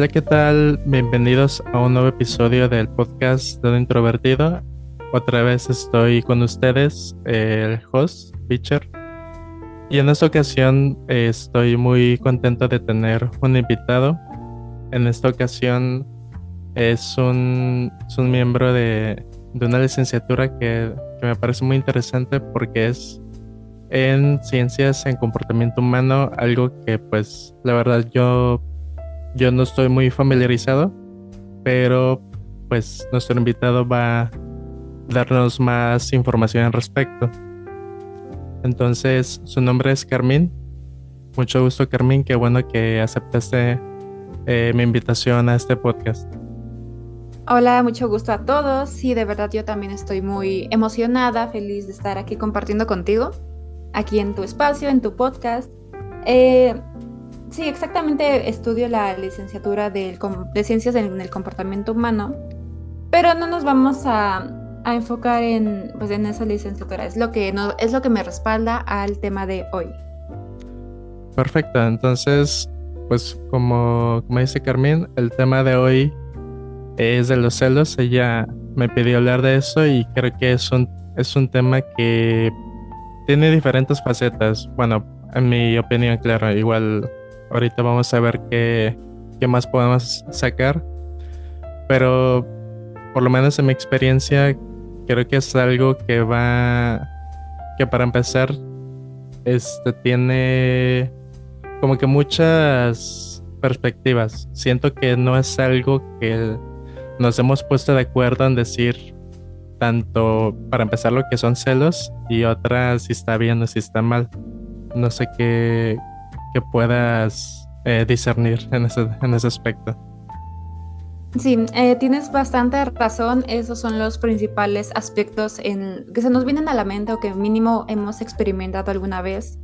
Hola, ¿qué tal? Bienvenidos a un nuevo episodio del podcast de un introvertido. Otra vez estoy con ustedes, el host, Pitcher. Y en esta ocasión eh, estoy muy contento de tener un invitado. En esta ocasión es un, un miembro de, de una licenciatura que, que me parece muy interesante porque es en ciencias en comportamiento humano, algo que pues la verdad yo yo no estoy muy familiarizado, pero pues nuestro invitado va a darnos más información al respecto. Entonces, su nombre es Carmín. Mucho gusto, Carmín. Qué bueno que aceptaste eh, mi invitación a este podcast. Hola, mucho gusto a todos. Sí, de verdad yo también estoy muy emocionada, feliz de estar aquí compartiendo contigo, aquí en tu espacio, en tu podcast. Eh, Sí, exactamente estudio la licenciatura de Ciencias en el Comportamiento Humano, pero no nos vamos a, enfocar en, pues, en esa licenciatura. Es lo, que no, es lo que me respalda al tema de hoy. Perfecto, entonces, pues como, como dice Carmen, el tema de hoy es de los celos. Ella me pidió hablar de eso y creo que es un, es un tema que tiene diferentes facetas. Bueno, en mi opinión, claro, igual Ahorita vamos a ver qué, más podemos sacar. Pero por lo menos en mi experiencia, creo que es algo que va. que para empezar, este tiene como que muchas perspectivas. Siento que no es algo que nos hemos puesto de acuerdo en decir tanto para empezar lo que son celos y otra si está bien o si está mal. No sé qué, que puedas eh, discernir en ese, en ese aspecto. Sí, eh, tienes bastante razón. Esos son los principales aspectos en, que se nos vienen a la mente o que mínimo hemos experimentado alguna vez.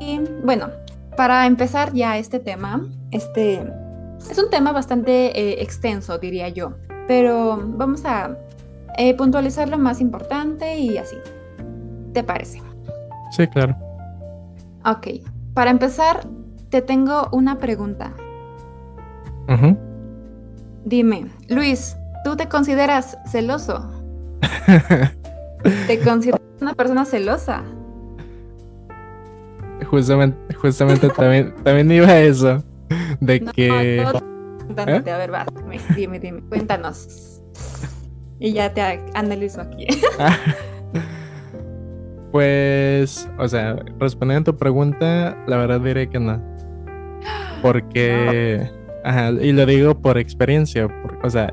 y, bueno, para empezar ya este tema, este es un tema bastante eh, extenso, diría yo, pero vamos a puntualizar lo más importante y así. ¿Te parece? Sí, claro. Ok, para empezar, te tengo una pregunta. Dime, Luis, ¿tú te consideras celoso? ¿Te consideras una persona celosa? Justamente, justamente también, también iba a eso. De que. ¿Eh? A ver, va, dime, dime, cuéntanos. Y ya te analizo aquí. Pues, o sea, respondiendo a tu pregunta, la verdad diré que no. Porque, ajá, y lo digo por experiencia, o sea,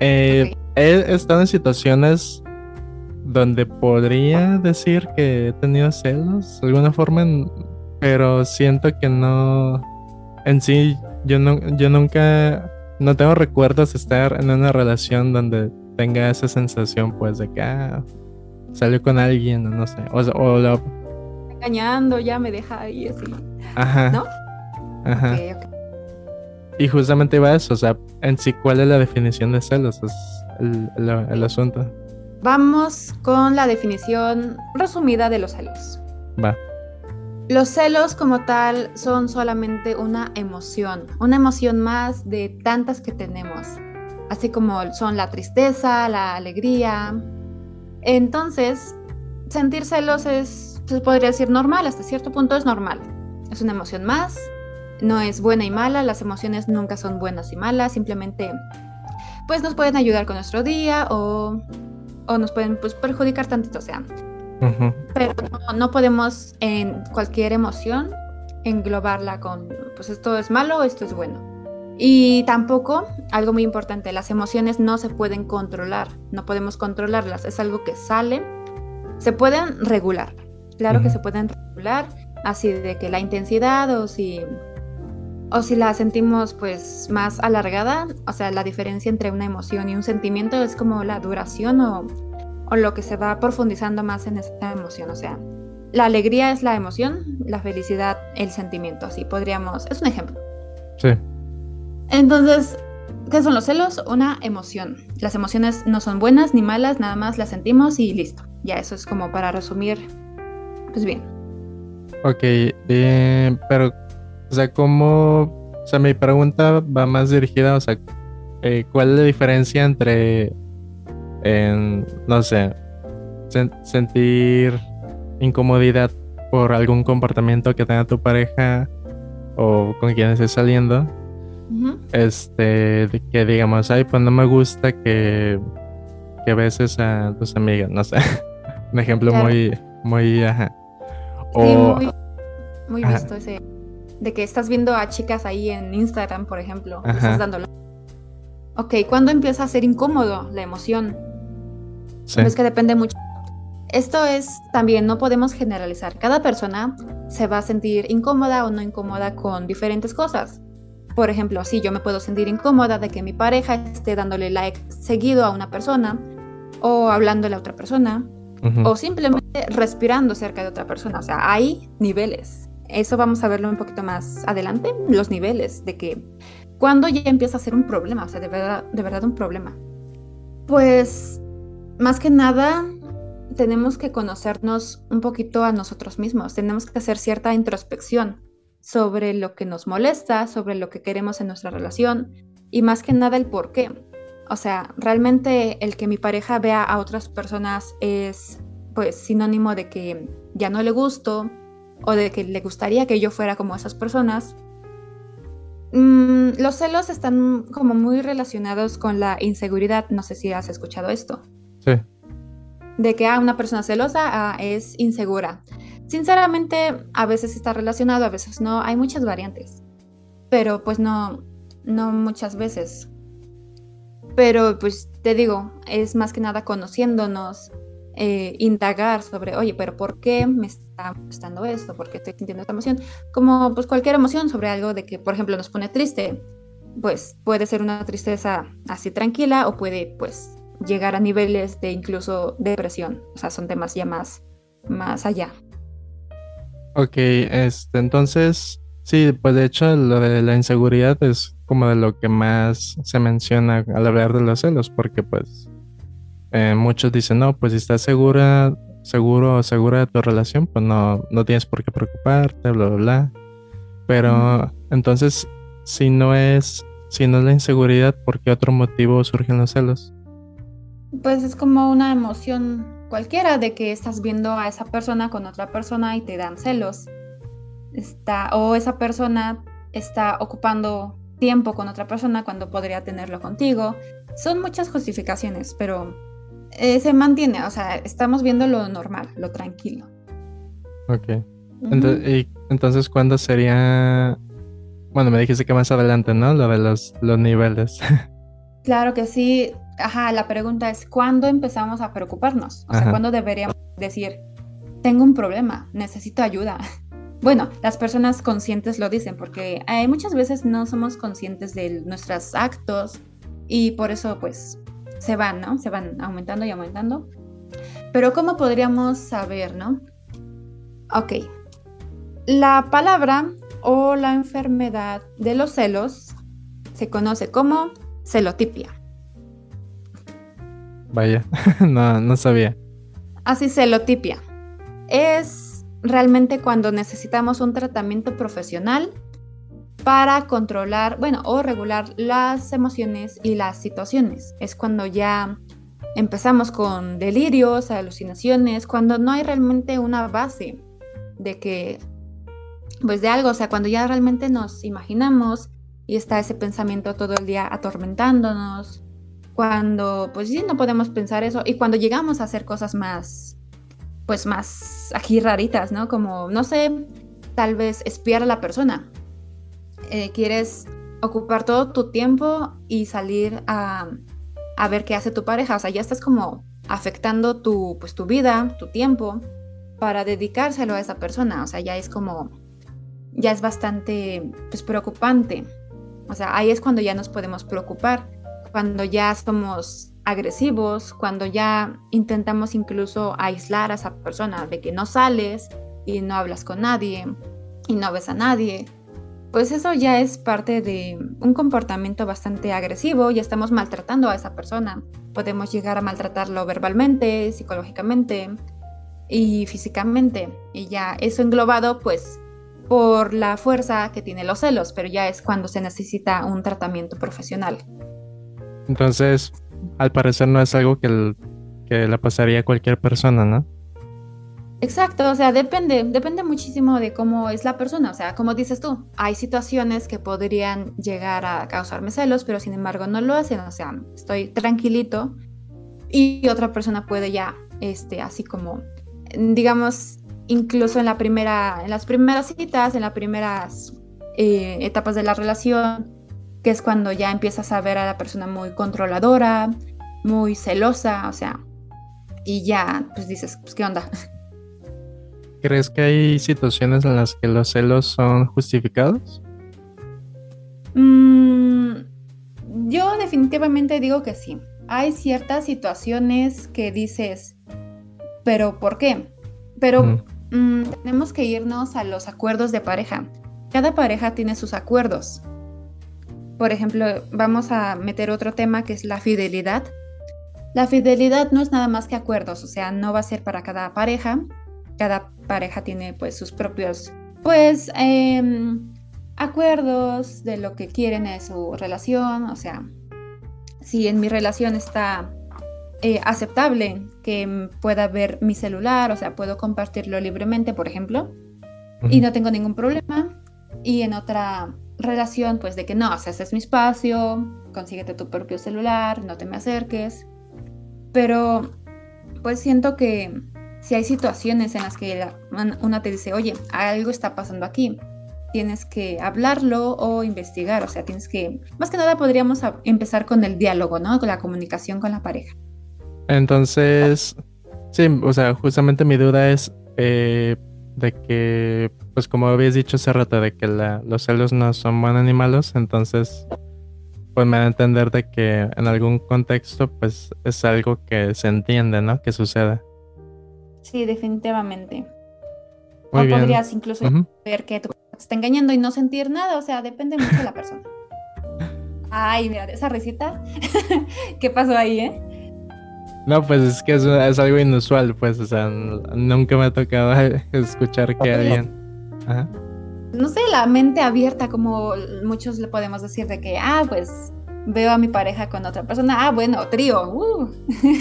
eh, he estado en situaciones donde podría decir que he tenido celos de alguna forma, pero siento que no, en sí, yo, no, yo nunca, no tengo recuerdos de estar en una relación donde tenga esa sensación, pues, de que, ah, salió con alguien, no sé, o, o lo... Engañando, ya me deja ahí así. Ajá. ¿No? Ajá. Y justamente va eso, o sea, en sí, ¿cuál es la definición de celos? Es el, asunto. Vamos con la definición resumida de los celos. Va. Los celos como tal son solamente una emoción, una emoción más de tantas que tenemos, así como son la tristeza, la alegría, entonces, sentir celos es, se podría decir normal, hasta cierto punto es normal. Es una emoción más, no es buena y mala, las emociones nunca son buenas y malas, simplemente pues nos pueden ayudar con nuestro día o, nos pueden pues, perjudicar tantito, o sea. Pero no, podemos en cualquier emoción englobarla con, pues esto es malo o esto es bueno. Y tampoco, algo muy importante, las emociones no se pueden controlar, no podemos controlarlas, es algo que sale. Se pueden regular, claro que se pueden regular, así de que la intensidad o si o si la sentimos pues más alargada, o sea, la diferencia entre una emoción y un sentimiento es como la duración o, o lo que se va profundizando más en esta emoción, o sea, la alegría es la emoción, la felicidad el sentimiento, así podríamos, es un ejemplo. Sí. Entonces, ¿qué son los celos? Una emoción. Las emociones no son buenas ni malas, nada más las sentimos y listo. Ya eso es como para resumir. Pues bien. Ok, eh, pero, o sea, ¿cómo, o sea, mi pregunta va más dirigida, o sea, eh, ¿cuál es la diferencia entre, no sé, sentir incomodidad por algún comportamiento que tenga tu pareja o con quien estés saliendo? Este, que digamos, ay, pues no me gusta que, que beses a tus amigas, no sé. Un ejemplo muy, muy, ajá. O, muy, visto ese. De que estás viendo a chicas ahí en Instagram, por ejemplo, estás dándolo. Ok, ¿cuándo empieza a ser incómodo la emoción? Sí. Es que depende mucho. Esto es también, no podemos generalizar. Cada persona se va a sentir incómoda o no incómoda con diferentes cosas. Por ejemplo, si yo me puedo sentir incómoda de que mi pareja esté dándole like seguido a una persona o hablándole a otra persona o simplemente respirando cerca de otra persona. O sea, hay niveles. Eso vamos a verlo un poquito más adelante, los niveles de que cuando ya empieza a ser un problema, o sea, de verdad, de verdad un problema. Pues más que nada tenemos que conocernos un poquito a nosotros mismos, tenemos que hacer cierta introspección sobre lo que nos molesta, sobre lo que queremos en nuestra relación y más que nada el por qué. O sea, realmente el que mi pareja vea a otras personas es pues sinónimo de que ya no le gusto o de que le gustaría que yo fuera como esas personas. Mm, los celos están como muy relacionados con la inseguridad. No sé si has escuchado esto. Sí. De que ah, una persona celosa ah, es insegura. Sinceramente, a veces está relacionado, a veces no. Hay muchas variantes. Pero pues no, no muchas veces. Pero pues te digo, es más que nada conociéndonos, eh, indagar sobre, oye, pero ¿por qué me está gustando esto? ¿Por qué estoy sintiendo esta emoción? Como pues cualquier emoción sobre algo de que, por ejemplo, nos pone triste, pues puede ser una tristeza así tranquila o puede pues llegar a niveles de incluso depresión. O sea, son temas ya más, más allá. Ok, este, entonces, sí, pues de hecho lo de la inseguridad es como de lo que más se menciona al hablar de los celos, porque pues eh, muchos dicen, no, pues si estás segura, seguro o segura de tu relación, pues no, no tienes por qué preocuparte, bla, bla, bla. Pero entonces, si no es, si no es la inseguridad, ¿por qué otro motivo surgen los celos? Pues es como una emoción cualquiera de que estás viendo a esa persona con otra persona y te dan celos. Está, o esa persona está ocupando tiempo con otra persona cuando podría tenerlo contigo. Son muchas justificaciones, pero eh, se mantiene, o sea, estamos viendo lo normal, lo tranquilo. Ok. entonces, ¿y entonces, ¿cuándo sería? Bueno, me dijiste que más adelante, ¿no? Lo de los, los niveles. claro que sí. Ajá, la pregunta es, ¿cuándo empezamos a preocuparnos? O sea, ¿cuándo deberíamos decir, tengo un problema, necesito ayuda? Bueno, las personas conscientes lo dicen porque hay muchas veces no somos conscientes de nuestros actos y por eso pues se van, ¿no? Se van aumentando y aumentando. Pero ¿cómo podríamos saber, no? Ok. La palabra o la enfermedad de los celos se conoce como celotipia. Vaya, no, no sabía. Así, celotipia. Es realmente cuando necesitamos un tratamiento profesional para controlar, bueno, o regular las emociones y las situaciones. Es cuando ya empezamos con delirios, alucinaciones, cuando no hay realmente una base de que, pues de algo, o sea, cuando ya realmente nos imaginamos y está ese pensamiento todo el día atormentándonos, cuando pues sí no podemos pensar eso y cuando llegamos a hacer cosas más pues más aquí raritas, ¿no? Como, no sé, tal vez espiar a la persona. Eh, quieres ocupar todo tu tiempo y salir a, a, ver qué hace tu pareja. O sea, ya estás como afectando tu, pues, tu vida, tu tiempo, para dedicárselo a esa persona. O sea, ya es como, ya es bastante, pues, preocupante. O sea, ahí es cuando ya nos podemos preocupar, cuando ya somos agresivos, cuando ya intentamos incluso aislar a esa persona de que no sales y no hablas con nadie y no ves a nadie, pues eso ya es parte de un comportamiento bastante agresivo, y estamos maltratando a esa persona. Podemos llegar a maltratarlo verbalmente, psicológicamente y físicamente. Y ya eso englobado, pues por la fuerza que tiene los celos, pero ya es cuando se necesita un tratamiento profesional. Entonces, al parecer no es algo que, que le pasaría a cualquier persona, ¿no? Exacto, o sea, depende, depende muchísimo de cómo es la persona, o sea, como dices tú, hay situaciones que podrían llegar a causarme celos, pero sin embargo no lo hacen, o sea, estoy tranquilito y otra persona puede ya, este, así como, digamos, incluso en la primera, en las primeras citas, en las primeras eh, etapas de la relación, que es cuando ya empiezas a ver a la persona muy controladora, muy celosa, o sea, y ya, pues dices, pues, ¿qué onda? ¿Crees que hay situaciones en las que los celos son justificados? Mm, yo definitivamente digo que sí. Hay ciertas situaciones que dices, pero ¿por qué? Pero mm, tenemos que irnos a los acuerdos de pareja. Cada pareja tiene sus acuerdos. Por ejemplo, vamos a meter otro tema que es la fidelidad. La fidelidad no es nada más que acuerdos, o sea, no va a ser para cada pareja, cada pareja tiene pues sus propios pues em, acuerdos de lo que quieren de su relación, o sea, si en mi relación está eh, aceptable que pueda ver mi celular, o sea, puedo compartirlo libremente, por ejemplo, y no tengo ningún problema, y en otra relación, pues de que no, o sea, es mi espacio, consíguete tu propio celular, no te me acerques, pero pues siento que si hay situaciones en las que una te dice, oye, algo está pasando aquí, tienes que hablarlo o investigar, o sea, tienes que, más que nada podríamos empezar con el diálogo, ¿no? Con la comunicación con la pareja. Entonces, sí, o sea, justamente mi duda es eh, de que, pues como habías dicho hace rato, de que los celos no son buenos ni malos, entonces, pues me da a entender de que en algún contexto, pues es algo que se entiende, ¿no? Que suceda. Sí, definitivamente. o podrías incluso ver que tu te está engañando y no sentir nada, o sea, depende mucho de la persona. Ay, mira, esa risita. ¿Qué pasó ahí, eh? No, pues es que es, algo inusual, pues, o sea, nunca me ha tocado escuchar que alguien... No sé, la mente abierta, como muchos le podemos decir de que, ah, pues veo a mi pareja con otra persona, ah, bueno, trío, uh.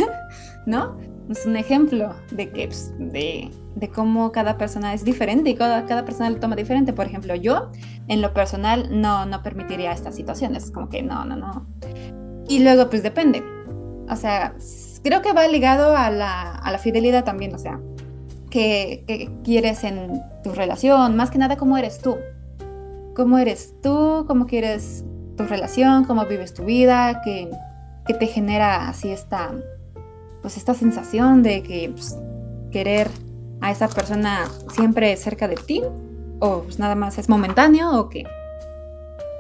¿no? es un ejemplo de que pues, de, de, cómo cada persona es diferente y cada, cada persona lo toma diferente. Por ejemplo, yo en lo personal no, no permitiría estas situaciones, como que no, no, no. Y luego pues depende. O sea, creo que va ligado a la, a la fidelidad también, o sea, ¿qué, ¿qué, quieres en tu relación, más que nada cómo eres tú. Cómo eres tú, cómo quieres tu relación, cómo vives tu vida, qué, qué te genera así esta pues esta sensación de que pues, querer a esa persona siempre cerca de ti o pues nada más es momentáneo o qué.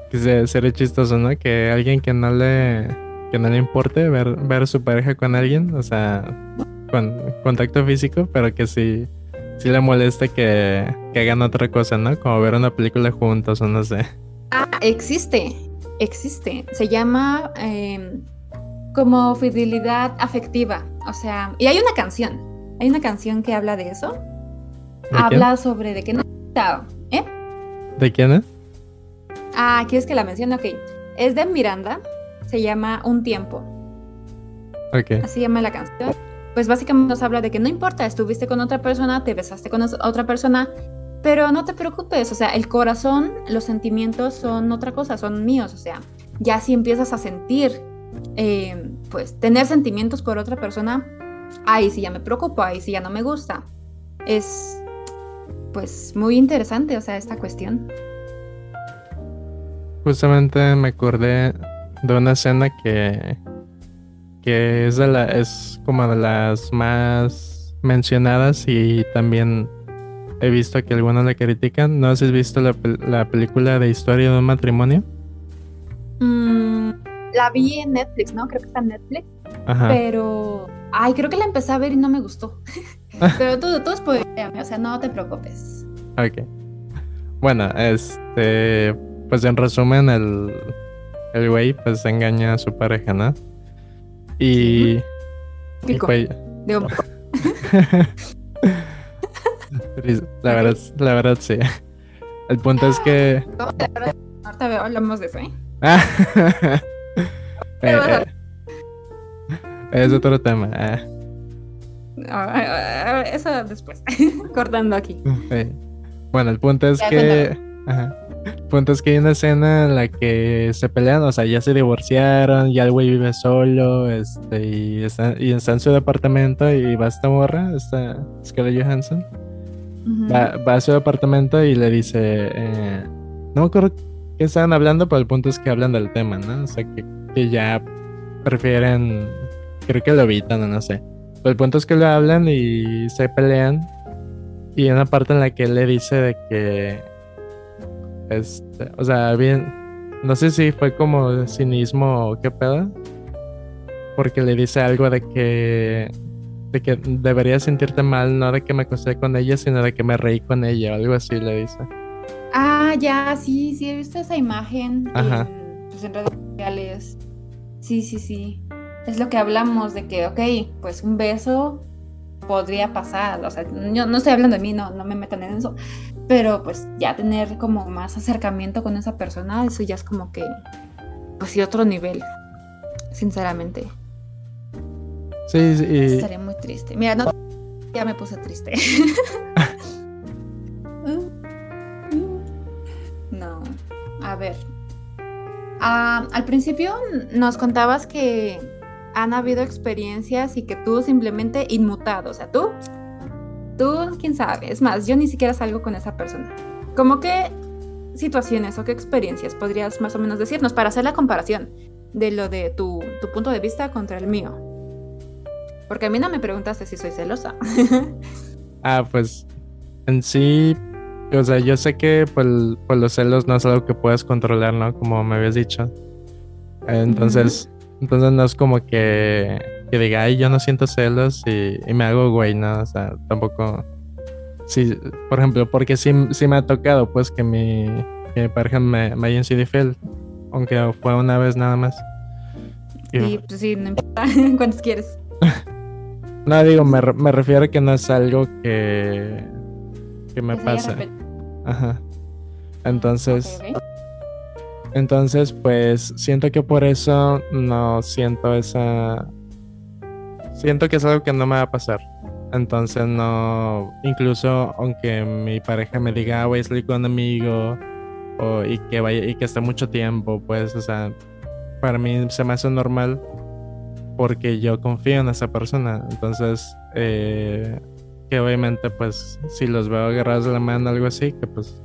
Que sería chistoso, ¿no? Que alguien que no le que no le importe ver ver a su pareja con alguien, o sea, con contacto físico, pero que sí sí le moleste que, que hagan otra cosa, ¿no? Como ver una película juntos o no sé. Ah, existe, existe. Se llama em, como fidelidad afectiva. O sea, y hay una canción, hay una canción que habla de eso. habla sobre de que no... ¿Eh? ¿De quién es? Ah, ¿quieres que la mencione? Ok. Es de Miranda, se llama Un Tiempo. Ok. Así llama la canción. Pues básicamente nos habla de que no importa, estuviste con otra persona, te besaste con otra persona, pero no te preocupes, o sea, el corazón, los sentimientos son otra cosa, son míos, o sea, ya si empiezas a sentir eh, pues tener sentimientos por otra persona, ahí sí ya me preocupa, ahí sí ya no me gusta. Es pues muy interesante, o sea, esta cuestión. Justamente me acordé de una escena que que es de la es como de las más mencionadas y también he visto que algunos la critican. ¿No has visto la, la película de Historia de un matrimonio? Mm, la vi en Netflix, ¿no? Creo que está en Netflix. Pero, ay, creo que la empecé a ver y no me gustó. pero tú, tú spoileame, o sea, no te preocupes. Ok. Bueno, este, pues en resumen, el, el güey pues engaña a su pareja, ¿no? Y... Pico. Y la verdad, la verdad sí. El punto es que. Ahorita hablamos de eso, ¿eh? eh, eh es otro tema. Ah, eso después. Cortando aquí. Bueno, el punto es que. El punto es que hay una escena en la que se pelean, o sea, ya se divorciaron, ya el güey vive solo, este, y está, y está en su departamento y va a esta morra, esta Scarlett Johansson, va, va, a su departamento y le dice, eh, no me acuerdo qué estaban hablando, pero el punto es que hablan del tema, ¿no? O sea, que, que ya prefieren, creo que lo evitan, no sé. Pero el punto es que lo hablan y se pelean. Y hay una parte en la que él le dice de que este, o sea, bien, no sé si fue como cinismo o qué pedo, porque le dice algo de que de que debería sentirte mal, no de que me acosté con ella, sino de que me reí con ella, o algo así le dice. Ah, ya, sí, sí, he visto esa imagen En, pues, en redes sociales. Sí, sí, sí. Es lo que hablamos de que, ok, pues un beso podría pasar, o sea, yo no estoy hablando de mí, no, no me metan en eso, pero pues ya tener como más acercamiento con esa persona, eso ya es como que, pues sí, otro nivel, sinceramente. Sí, sí. Estaría muy triste. Mira, no, ya me puse triste. no, a ver. Ah, al principio nos contabas que han habido experiencias y que tú simplemente inmutado, o sea, tú Tú, quién sabe. Es más, yo ni siquiera salgo con esa persona. ¿Cómo qué situaciones o qué experiencias podrías más o menos decirnos para hacer la comparación de lo de tu, punto de vista contra el mío? Porque a mí no me preguntaste si soy celosa. ah, pues en sí, o sea, yo sé que pues, pues, los celos no es algo que puedas controlar, ¿no? Como me habías dicho. Entonces, entonces no es como que que diga, ay, yo no siento celos y, me hago güey, ¿no? O sea, tampoco. Sí, por ejemplo, porque sí, sí me ha tocado, pues, que mi, que pareja me, me hayan sido fiel, aunque fue una vez nada más. Sí, pues sí, no importa cuántos quieres. no, digo, me, me refiero a que no es algo que, que me pasa. Ajá. Entonces. Entonces, pues siento que por eso no siento esa siento que es algo que no me va a pasar. Entonces no, incluso aunque mi pareja me diga, ah, voy a salir con un amigo o, y que vaya y que esté mucho tiempo, pues, o sea, para mí se me hace normal porque yo confío en esa persona. Entonces, eh, que obviamente, pues, si los veo agarrados de la mano algo así, que pues,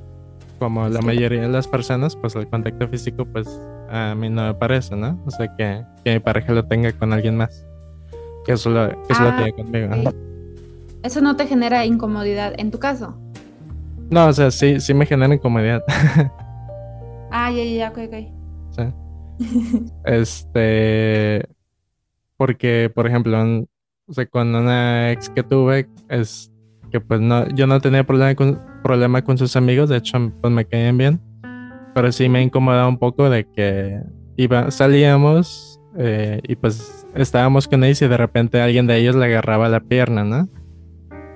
como la mayoría de las personas, pues el contacto físico, pues, a mí no me parece, ¿no? O sea, que, que mi pareja lo tenga con alguien más que eso lo, ah, tiene conmigo. ¿Eso no te genera incomodidad en tu caso? No, o sea, sí, sí me genera incomodidad. ah, ya, ya, ok, ok. Sí. este. Porque, por ejemplo, o sea, con una ex que tuve, es que pues no, yo no tenía problema con, problema con sus amigos, de hecho, pues me caían bien. Pero sí me incomodaba un poco de que iba, salíamos eh, y pues estábamos con ellos y de repente alguien de ellos le agarraba la pierna, ¿no?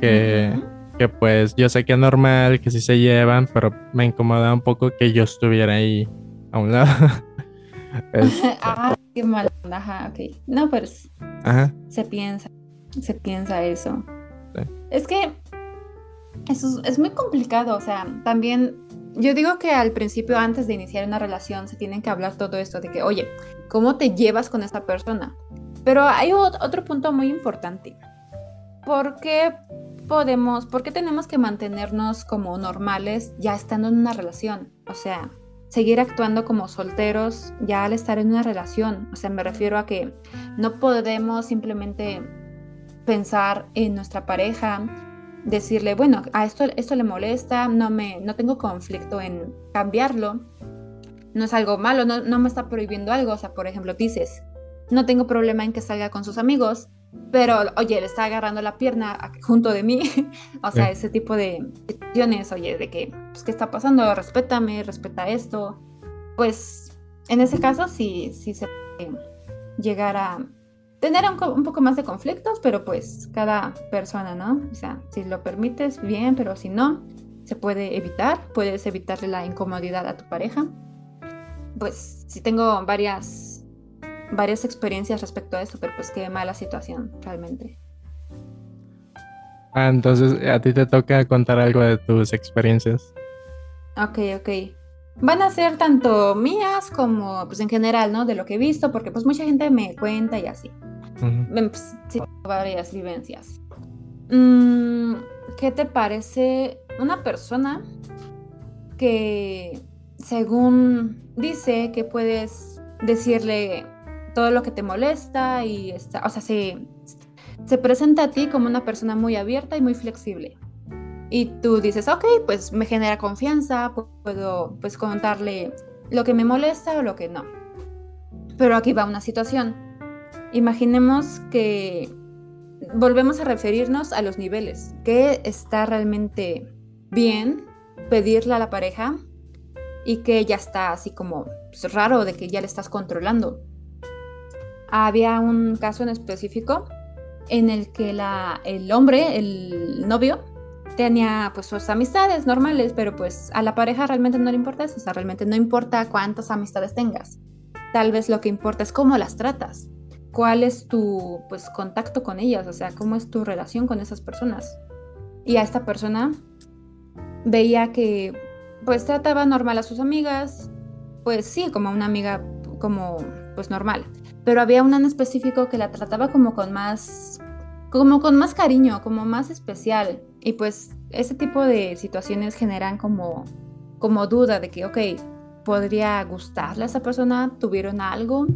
Que, que pues yo sé que es normal, que sí se llevan, pero me incomoda un poco que yo estuviera ahí a un lado. ah, qué mal. Ajá, ok. No, pues Ajá. se piensa, se piensa eso. Es que eso es muy complicado, o sea, también yo digo que al principio, antes de iniciar una relación, se tienen que hablar todo esto de que, oye, ¿cómo te llevas con esta persona? Pero hay otro punto muy importante. ¿Por qué podemos, por qué tenemos que mantenernos como normales ya estando en una relación? O sea, seguir actuando como solteros ya al estar en una relación. O sea, me refiero a que no podemos simplemente pensar en nuestra pareja, decirle, bueno, a esto, esto le molesta, no, me, no tengo conflicto en cambiarlo, no es algo malo, no, no me está prohibiendo algo. O sea, por ejemplo, dices, no tengo problema en que salga con sus amigos, pero oye, le está agarrando la pierna junto de mí, o sea, ese tipo de situaciones, oye, de que, pues, ¿qué está pasando? Respétame, respeta esto. Pues en ese caso sí, sí se puede llegar a tener un, un, poco más de conflictos, pero pues cada persona, ¿no? O sea, si lo permites, bien, pero si no, se puede evitar, puedes evitarle la incomodidad a tu pareja. Pues sí tengo varias, varias experiencias respecto a eso, pero pues qué mala situación realmente. Ah, entonces a ti te toca contar algo de tus experiencias. Ok, ok. Van a ser tanto mías como pues en general, ¿no? De lo que he visto, porque pues mucha gente me cuenta y así. Pues, sí, varias vivencias. Mm, ¿Qué te parece una persona que según dice que puedes decirle todo lo que te molesta y está, o sea, se, se presenta a ti como una persona muy abierta y muy flexible. Y tú dices, ok, pues me genera confianza, puedo pues contarle lo que me molesta o lo que no. Pero aquí va una situación. Imaginemos que volvemos a referirnos a los niveles. ¿Qué está realmente bien pedirle a la pareja y que ya está así como pues, raro de que ya le estás controlando? Había un caso en específico en el que la, el hombre, el novio, tenía pues sus amistades normales, pero pues a la pareja realmente no le importa eso, o sea, realmente no importa cuántas amistades tengas. Tal vez lo que importa es cómo las tratas, cuál es tu pues contacto con ellas, o sea, cómo es tu relación con esas personas. Y a esta persona veía que pues trataba normal a sus amigas, pues sí, como una amiga como pues normal, pero había una en específico que la trataba como con más como con más cariño, como más especial. Y pues ese tipo de situaciones generan como, como duda de que, ok, podría gustarle a esa persona, tuvieron algo.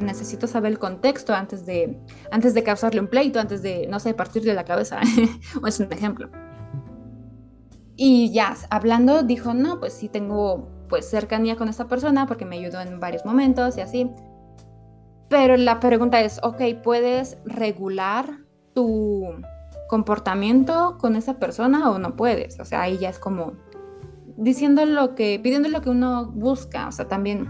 Necesito saber el contexto antes de, antes de causarle un pleito, antes de, no sé, partirle la cabeza. o es un ejemplo. Y ya, hablando, dijo, no, pues sí tengo pues cercanía con esta persona porque me ayudó en varios momentos y así. Pero la pregunta es, ok, ¿puedes regular tu comportamiento con esa persona o no puedes? O sea, ahí ya es como diciendo lo que, pidiendo lo que uno busca. O sea, también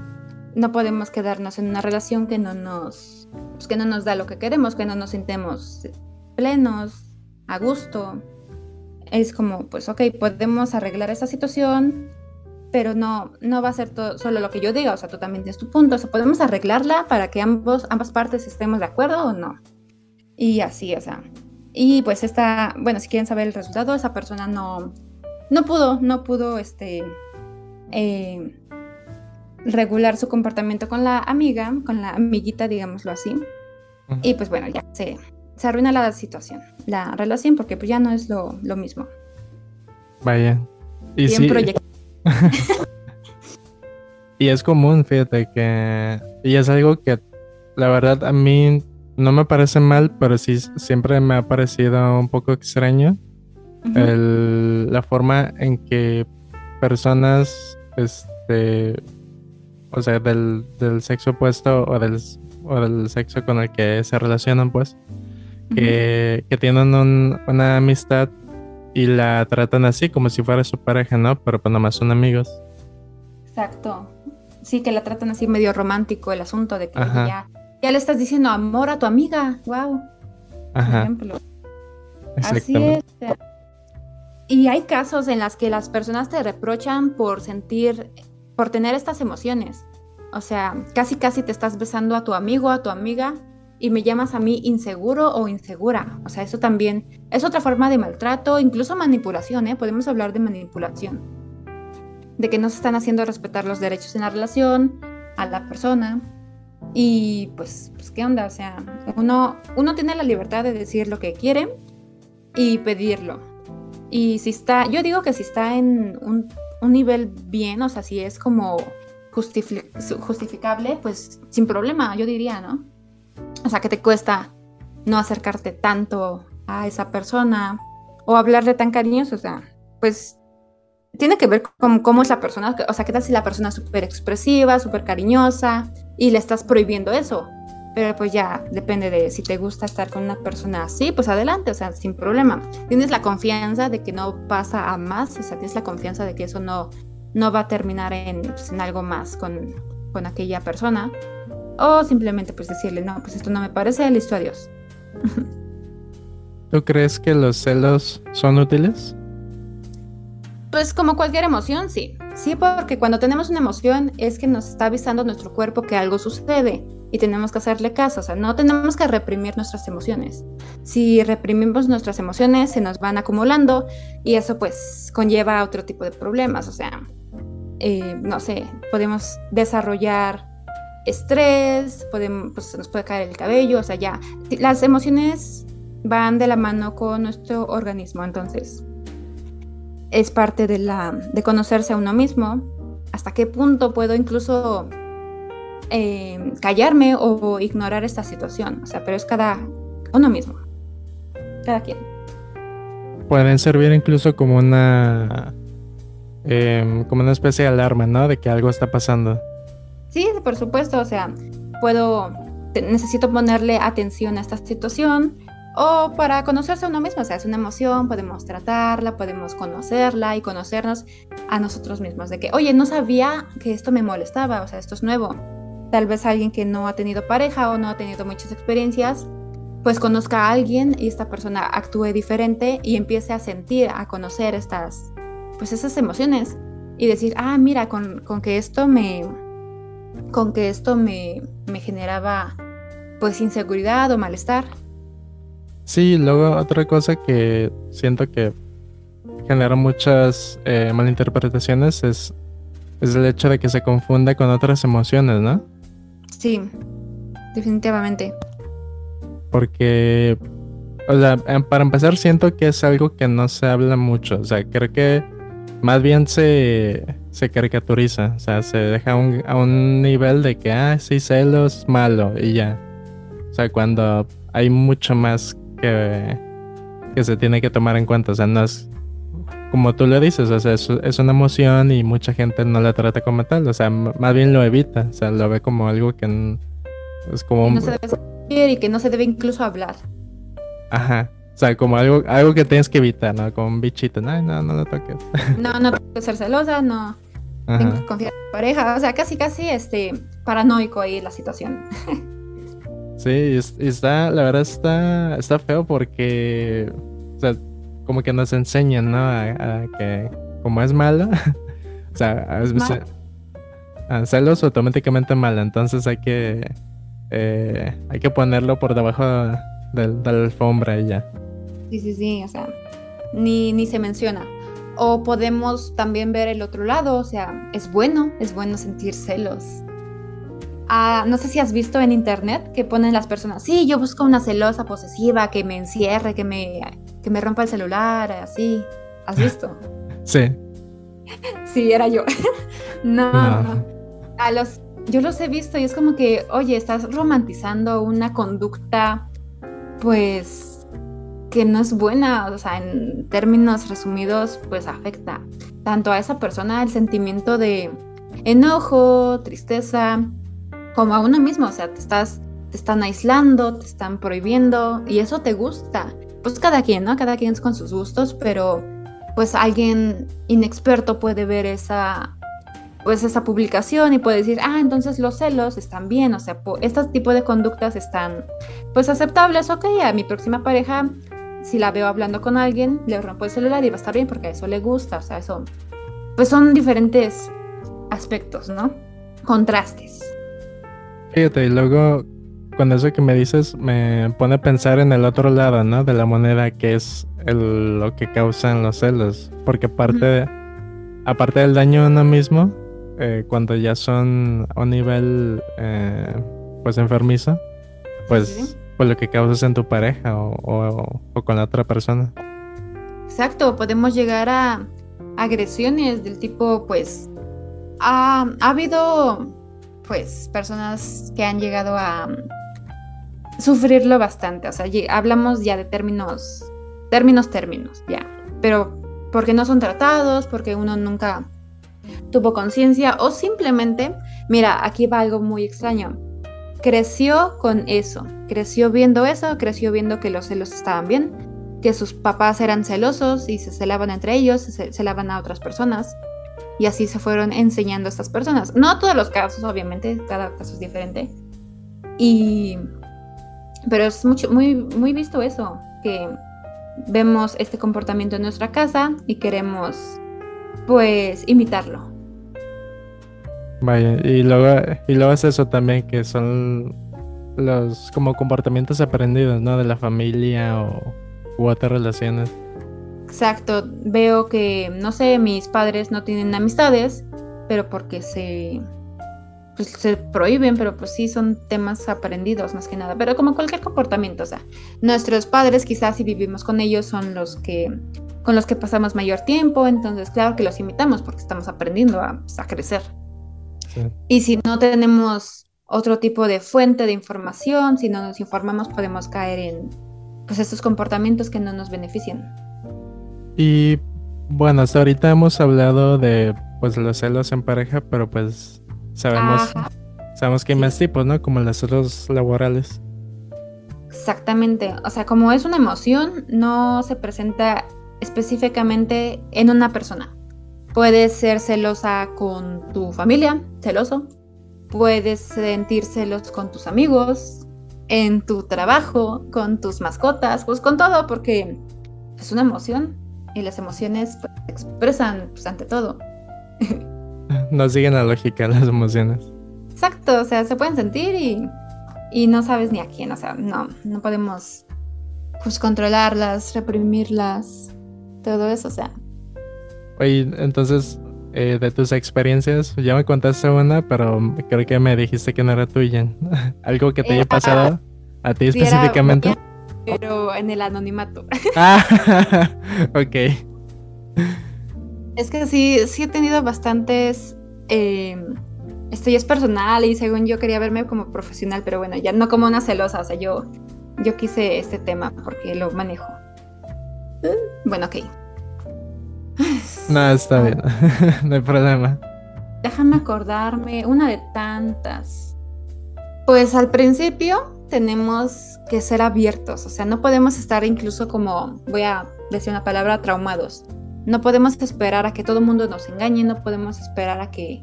no podemos quedarnos en una relación que no nos, pues, que no nos da lo que queremos, que no nos sintemos plenos, a gusto. Es como, pues, ok, podemos arreglar esa situación, pero no, no va a ser todo, solo lo que yo diga, o sea, tú también tienes tu punto, o sea, podemos arreglarla para que ambos, ambas partes estemos de acuerdo o no. Y así, o sea. Y pues esta, bueno, si quieren saber el resultado, esa persona no, no pudo, no pudo, este, eh, regular su comportamiento con la amiga, con la amiguita, digámoslo así. Y pues bueno, ya se, se arruina la situación, la relación, porque pues ya no es lo, lo mismo. Vaya. Y, sí. y es común, fíjate que... Y es algo que la verdad a mí no me parece mal, pero sí siempre me ha parecido un poco extraño la forma en que personas, este, o sea, del, sexo opuesto o del, o del sexo con el que se relacionan, pues, que, tienen una amistad y la tratan así como si fuera su pareja, ¿no? Pero pues nomás son amigos. Exacto. Sí, que la tratan así medio romántico el asunto de que ya, ya le estás diciendo amor a tu amiga. Wow. Por ejemplo. Así es. Y hay casos en los que las personas te reprochan por sentir, por tener estas emociones. O sea, casi casi te estás besando a tu amigo, a tu amiga, y me llamas a mí inseguro o insegura. O sea, eso también es otra forma de maltrato, incluso manipulación, ¿eh? Podemos hablar de manipulación. De que no se están haciendo respetar los derechos en la relación, a la persona. Y pues, pues ¿qué onda? O sea, uno, uno tiene la libertad de decir lo que quiere y pedirlo. Y si está, yo digo que si está en un, un nivel bien, o sea, si es como justificable, pues sin problema, yo diría, ¿no? O sea, que te cuesta no acercarte tanto a esa persona o hablarle tan cariñoso, o sea, pues tiene que ver con cómo es la persona, o sea, qué tal si la persona es súper expresiva, súper cariñosa y le estás prohibiendo eso. Pero pues ya depende de si te gusta estar con una persona así, pues adelante, o sea, sin problema. Tienes la confianza de que no pasa a más, o sea, tienes la confianza de que eso no, no va a terminar en, pues, en algo más con, con aquella persona. O simplemente pues decirle, no, pues esto no me parece, listo, adiós. ¿Tú crees que los celos son útiles? Pues como cualquier emoción, sí. Sí, porque cuando tenemos una emoción es que nos está avisando nuestro cuerpo que algo sucede y tenemos que hacerle caso. O sea, no tenemos que reprimir nuestras emociones. Si reprimimos nuestras emociones, se nos van acumulando y eso pues conlleva otro tipo de problemas. O sea, eh, no sé, podemos desarrollar estrés, podemos, pues, nos puede caer el cabello, o sea, ya. Las emociones van de la mano con nuestro organismo, entonces es parte de, la, de conocerse a uno mismo, hasta qué punto puedo incluso eh, callarme o ignorar esta situación, o sea, pero es cada uno mismo, cada quien. Pueden servir incluso como una em, como una especie de alarma, ¿no? De que algo está pasando. Sí, por supuesto, o sea, puedo, necesito ponerle atención a esta situación, o para conocerse a uno mismo, o sea, es una emoción, podemos tratarla, podemos conocerla y conocernos a nosotros mismos, de que, oye, no sabía que esto me molestaba, o sea, esto es nuevo. Tal vez alguien que no ha tenido pareja o no ha tenido muchas experiencias, pues conozca a alguien y esta persona actúe diferente y empiece a sentir, a conocer estas, pues esas emociones y decir, ah, mira, con, con que esto me, con que esto me, me generaba pues inseguridad o malestar Sí, luego otra cosa que siento que genera muchas eh, malinterpretaciones es, es el hecho de que se confunda con otras emociones, ¿no? Sí, definitivamente. Porque, o sea, em, para empezar siento que es algo que no se habla mucho, o sea, creo que más bien se, se caricaturiza, o sea, se deja a un nivel de que, ah, sí, celos, malo, y ya. O sea, cuando hay mucho más que, que se tiene que tomar en cuenta. O sea, no es como tú lo dices, o sea, es, una emoción y mucha gente no la trata como tal. O sea, más bien lo evita. O sea, lo ve como algo que es como. no se debe sentir y que no se debe incluso hablar. Ajá. O sea, como algo, algo que tienes que evitar, ¿no? Como un bichito. No, no, no lo toques. No, no tengo que ser celosa, no. Tengo que confiar en mi pareja. O sea, casi, casi este paranoico ahí la situación. Sí, está, la verdad está, está feo porque, o sea, como que nos enseñan, ¿no? A, que como es malo, o sea, a, celos automáticamente malo, entonces hay que, eh, hay que ponerlo por debajo de, de, la alfombra y ya. Sí, sí, sí, o sea, ni, ni se menciona. O podemos también ver el otro lado, o sea, es bueno, es bueno sentir celos no sé si has visto en internet que ponen las personas, sí, yo busco una celosa posesiva que me encierre, que me, que me rompa el celular, así. ¿Has visto? Sí. Sí, era yo. no, no, A los, yo los he visto y es como que, oye, estás romantizando una conducta, pues, que no es buena, o sea, en términos resumidos, pues afecta tanto a esa persona el sentimiento de enojo, tristeza, como a uno mismo, o sea, te estás, te están aislando, te están prohibiendo y eso te gusta. Pues cada quien, ¿no? Cada quien es con sus gustos, pero pues alguien inexperto puede ver esa pues esa publicación y puede decir, ah, entonces los celos están bien, o sea, este tipo de conductas están pues aceptables, ok, a mi próxima pareja, si la veo hablando con alguien, le rompo el celular y va a estar bien porque a eso le gusta, o sea, eso, pues son diferentes aspectos, ¿no? Contrastes. Fíjate, y luego con eso que me dices me pone a pensar en el otro lado, ¿no? De la moneda, que es el, lo que causan los celos. Porque aparte, aparte del daño a uno mismo, eh, cuando ya son a un nivel eh, pues enfermizo, pues, pues lo que causas en tu pareja o, o, con la otra persona. Exacto, podemos llegar a agresiones del tipo, pues, ha, ha habido pues personas que han llegado a sufrirlo bastante. O sea, hablamos ya de términos, términos, términos, ya. Pero porque no son tratados, porque uno nunca tuvo conciencia o simplemente, mira, aquí va algo muy extraño. Creció con eso, creció viendo eso, creció viendo que los celos estaban bien, que sus papás eran celosos y se celaban entre ellos, se celaban a otras personas y así se fueron enseñando a estas personas. No todos los casos, obviamente, cada caso es diferente. Y pero es mucho, muy, muy visto eso, que vemos este comportamiento en nuestra casa y queremos pues imitarlo. Vaya, y luego, y luego es eso también, que son los como comportamientos aprendidos, ¿no? De la familia o u otras relaciones. Exacto, veo que, no sé, mis padres no tienen amistades, pero porque se, pues, se prohíben, pero pues sí son temas aprendidos más que nada, pero como cualquier comportamiento, o sea, nuestros padres quizás si vivimos con ellos son los que con los que pasamos mayor tiempo, entonces claro que los imitamos porque estamos aprendiendo a, pues, a crecer. Y si no tenemos otro tipo de fuente de información, si no nos informamos podemos caer en pues estos comportamientos que no nos benefician. Y bueno, hasta ahorita hemos hablado de pues los celos en pareja, pero pues sabemos sabemos que hay más tipos, ¿no? Como los celos laborales. Exactamente, o sea, como es una emoción, no se presenta específicamente en una persona. Puedes ser celosa con tu familia, celoso. Puedes sentir celos con tus amigos, en tu trabajo, con tus mascotas, pues con todo, porque es una emoción y las emociones pues, se expresan pues, ante todo. no siguen la lógica las emociones. Exacto, o sea, se pueden sentir y, y no sabes ni a quién, o sea, no, no podemos pues controlarlas, reprimirlas, todo eso, o sea. Oye, entonces, eh, de tus experiencias, ya me contaste una, pero creo que me dijiste que no era tuya. ¿Algo que te haya pasado a ti específicamente? pero en el anonimato. ah, ok. Es que sí, sí he tenido bastantes... Eh, esto ya es personal y según yo quería verme como profesional, pero bueno, ya no como una celosa, o sea, yo, yo quise este tema porque lo manejo. Bueno, ok. No, está bien. no hay problema. Déjame acordarme, una de tantas. Pues al principio tenemos que ser abiertos, o sea, no podemos estar incluso como, voy a decir una palabra, traumados. No podemos esperar a que todo el mundo nos engañe, no podemos esperar a que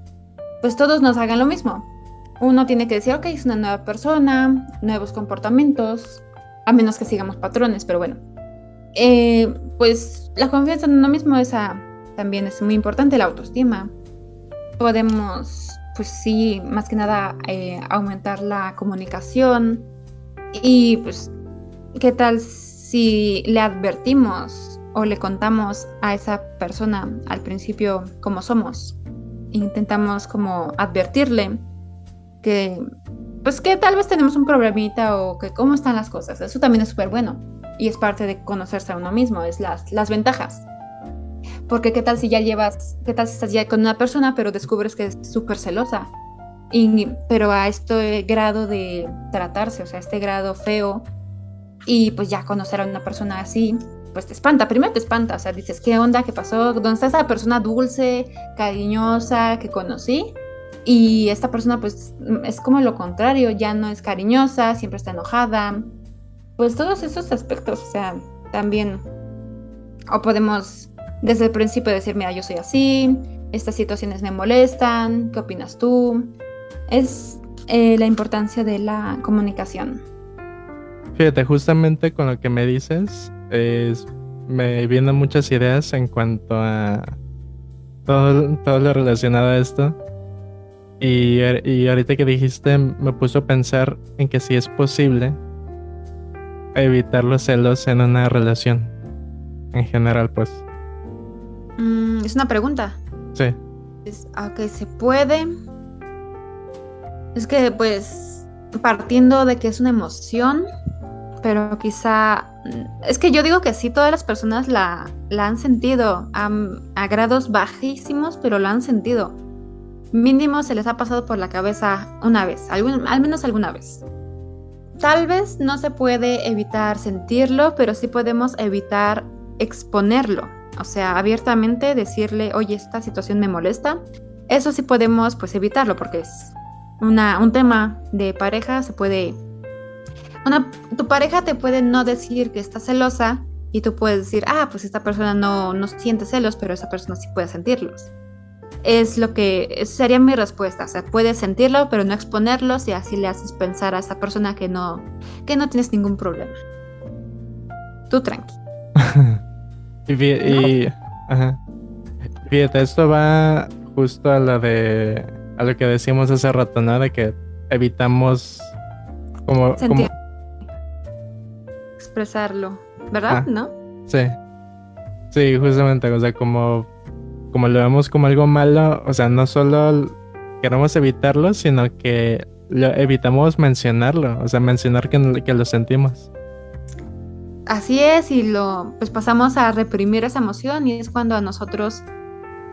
pues todos nos hagan lo mismo. Uno tiene que decir, ok, es una nueva persona, nuevos comportamientos, a menos que sigamos patrones, pero bueno, eh, pues la confianza en uno mismo esa también es muy importante, la autoestima. Podemos, pues sí, más que nada eh, aumentar la comunicación y pues, ¿qué tal si le advertimos o le contamos a esa persona al principio cómo somos? Intentamos como advertirle que, pues que tal vez tenemos un problemita o que cómo están las cosas. Eso también es súper bueno y es parte de conocerse a uno mismo, es las, las ventajas. Porque qué tal si ya llevas, qué tal si estás ya con una persona pero descubres que es súper celosa, y, pero a este grado de tratarse, o sea, este grado feo, y pues ya conocer a una persona así, pues te espanta, primero te espanta, o sea, dices, ¿qué onda? ¿Qué pasó? ¿Dónde está esa persona dulce, cariñosa que conocí? Y esta persona pues es como lo contrario, ya no es cariñosa, siempre está enojada, pues todos esos aspectos, o sea, también, o podemos desde el principio decir, mira, yo soy así, estas situaciones me molestan, ¿qué opinas tú? Es eh, la importancia de la comunicación. Fíjate, justamente con lo que me dices, me vienen muchas ideas en cuanto a todo, todo lo relacionado a esto. Y, y ahorita que dijiste, me puso a pensar en que si es posible evitar los celos en una relación. En general, pues. Mm, es una pregunta. Sí. Es, que se puede. Es que, pues, partiendo de que es una emoción, pero quizá. Es que yo digo que sí, todas las personas la, la han sentido a, grados bajísimos, pero lo han sentido. Mínimo se les ha pasado por la cabeza una vez, al menos alguna vez. Tal vez no se puede evitar sentirlo, pero sí podemos evitar exponerlo. O sea, abiertamente decirle, oye, esta situación me molesta. Eso sí podemos pues evitarlo porque es una, un tema de pareja, se puede... Una, tu pareja te puede no decir que está celosa y tú puedes decir, ah, pues esta persona no, no siente celos, pero esa persona sí puede sentirlos es lo que sería mi respuesta. O sea, puedes sentirlo, pero no exponerlo y así le haces pensar a esa persona que no, que no tienes ningún problema. Tú tranqui. y, Fíjate, esto va justo a lo de a lo que decíamos hace rato, ¿no? De que evitamos como, expresarlo, ¿verdad? Ah, ¿No? Sí. Sí, justamente, o sea, como como lo vemos como algo malo, o sea, no solo queremos evitarlo, sino que lo evitamos mencionarlo, o sea, mencionar que, que lo sentimos. Así es, y lo pues pasamos a reprimir esa emoción y es cuando a nosotros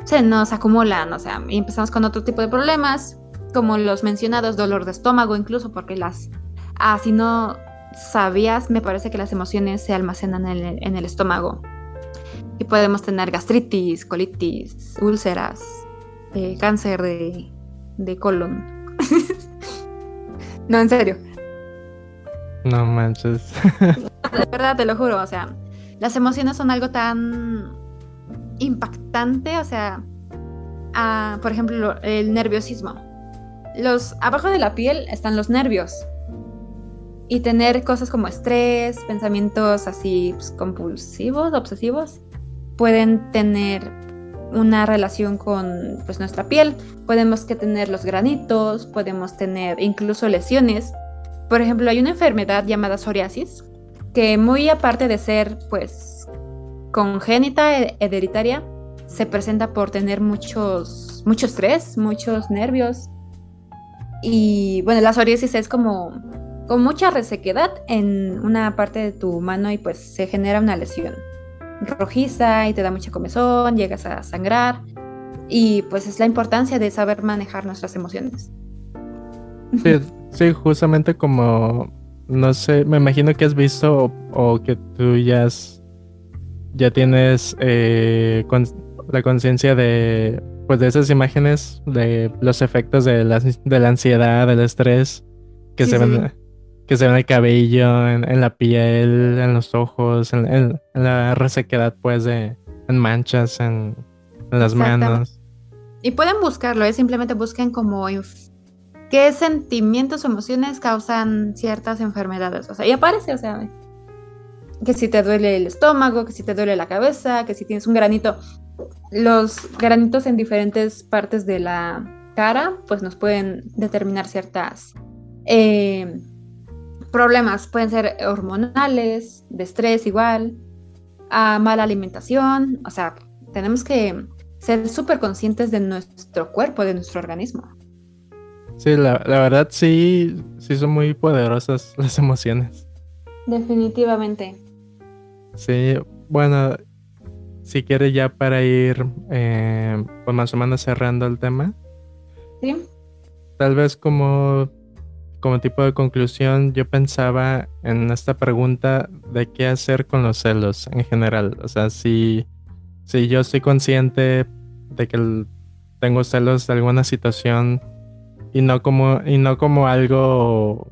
se nos acumulan, o sea, y empezamos con otro tipo de problemas, como los mencionados, dolor de estómago incluso, porque las, ah, si no sabías, me parece que las emociones se almacenan en el, en el estómago y podemos tener gastritis, colitis, úlceras, eh, cáncer de, de colon. no, en serio. No manches. de verdad, te lo juro. O sea, las emociones son algo tan impactante. O sea, por ejemplo, el nerviosismo. Los, abajo de la piel están los nervios. Y tener cosas como estrés, pensamientos así pues, compulsivos, obsesivos, pueden tener una relación con pues, nuestra piel. Podemos que tener los granitos, podemos tener incluso lesiones. Por ejemplo, hay una enfermedad llamada psoriasis que muy aparte de ser pues congénita, hereditaria, se presenta por tener muchos, mucho estrés, muchos nervios. Y bueno, la psoriasis es como con mucha resequedad en una parte de tu mano y pues se genera una lesión rojiza y te da mucha comezón, llegas a sangrar y pues es la importancia de saber manejar nuestras emociones. Sí, justamente como, no sé, me imagino que has visto o, que tú ya, ya tienes eh, la conciencia de, pues de esas imágenes, de los efectos de la, de la ansiedad, del estrés que se ven que se ve en el cabello, en, la piel, en los ojos, en, la resequedad, pues, de, en manchas, en, las manos. Y pueden buscarlo, ¿eh? simplemente busquen como qué sentimientos o emociones causan ciertas enfermedades. O sea, y aparece, o sea, que si te duele el estómago, que si te duele la cabeza, que si tienes un granito. Los granitos en diferentes partes de la cara, pues nos pueden determinar ciertas eh, problemas pueden ser hormonales, de estrés igual, a mala alimentación, o sea, tenemos que ser súper conscientes de nuestro cuerpo, de nuestro organismo. Sí, la, verdad sí, sí son muy poderosas las emociones. Definitivamente. Sí, bueno, si quieres ya para ir eh, pues más o menos cerrando el tema. Sí. Tal vez como como tipo de conclusión, yo pensaba en esta pregunta de qué hacer con los celos en general. O sea, si, si yo estoy consciente de que tengo celos de alguna situación y no como, y no como algo